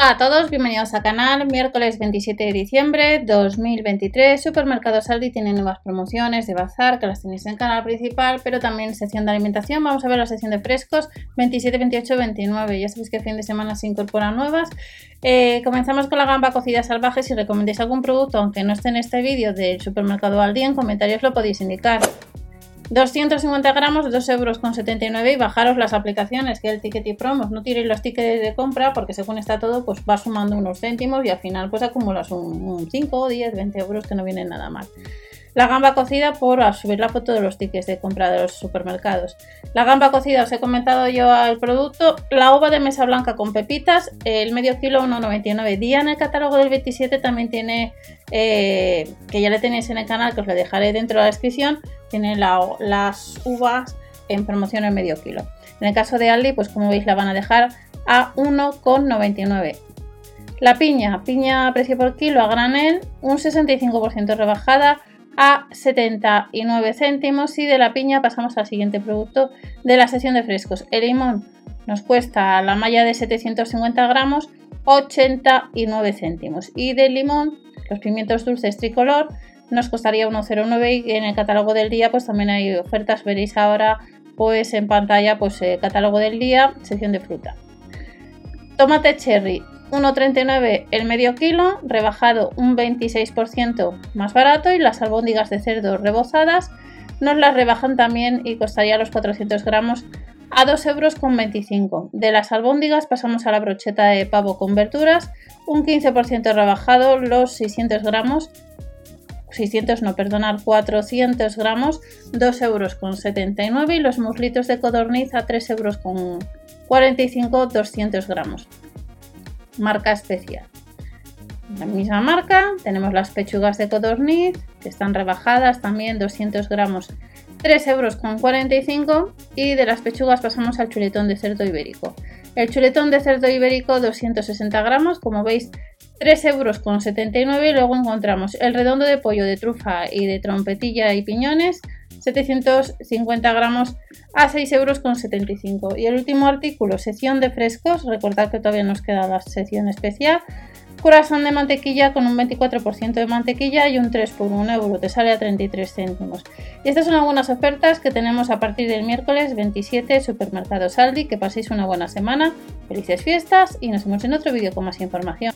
Hola a todos, bienvenidos al canal. Miércoles 27 de diciembre 2023. Supermercado Aldi tiene nuevas promociones de bazar que las tenéis en el canal principal, pero también sección de alimentación. Vamos a ver la sección de frescos 27, 28, 29. Ya sabéis que el fin de semana se incorporan nuevas. Eh, comenzamos con la gamba cocida salvaje. Si recomendáis algún producto, aunque no esté en este vídeo del supermercado Aldi, en comentarios lo podéis indicar. 250 gramos, 2,79 euros con 79 y bajaros las aplicaciones que el ticket y promos. No tiréis los tickets de compra porque según está todo, pues va sumando unos céntimos y al final pues acumulas un, un 5, 10, 20 euros que no vienen nada mal. La gamba cocida por subir la foto de los tickets de compra de los supermercados. La gamba cocida os he comentado yo al producto. La uva de mesa blanca con pepitas, el medio kilo 1,99. Día en el catálogo del 27 también tiene, eh, que ya le tenéis en el canal, que os lo dejaré dentro de la descripción, tiene las uvas en promoción en medio kilo. En el caso de Aldi, pues como veis la van a dejar a 1,99. La piña, piña a precio por kilo a granel, un 65% rebajada a 79 céntimos y de la piña pasamos al siguiente producto de la sesión de frescos. El limón nos cuesta la malla de 750 gramos 89 céntimos y del limón los pimientos dulces tricolor nos costaría 1,09 y en el catálogo del día pues también hay ofertas, veréis ahora pues en pantalla pues catálogo del día, sección de fruta. Tomate cherry 1,39 el medio kilo, rebajado un 26% más barato y las albóndigas de cerdo rebozadas nos las rebajan también y costaría los 400 gramos a 2,25 euros. De las albóndigas pasamos a la brocheta de pavo con verduras, un 15% rebajado los 600 gramos 600 no, perdonar, 400 gramos, 2 euros con 79 y los muslitos de codorniz a 3 euros con 45, 200 gramos. Marca especial. La misma marca, tenemos las pechugas de codorniz, que están rebajadas también 200 gramos, 3 euros con 45 y de las pechugas pasamos al chuletón de cerdo ibérico. El chuletón de cerdo ibérico 260 gramos, como veis 3 euros con 79 y luego encontramos el redondo de pollo de trufa y de trompetilla y piñones 750 gramos a 6 euros con 75 y el último artículo sección de frescos recordad que todavía nos queda la sección especial corazón de mantequilla con un 24% de mantequilla y un 3 por 1 euro, te sale a 33 céntimos. Y estas son algunas ofertas que tenemos a partir del miércoles 27 Supermercado Saldi. Que paséis una buena semana, felices fiestas y nos vemos en otro vídeo con más información.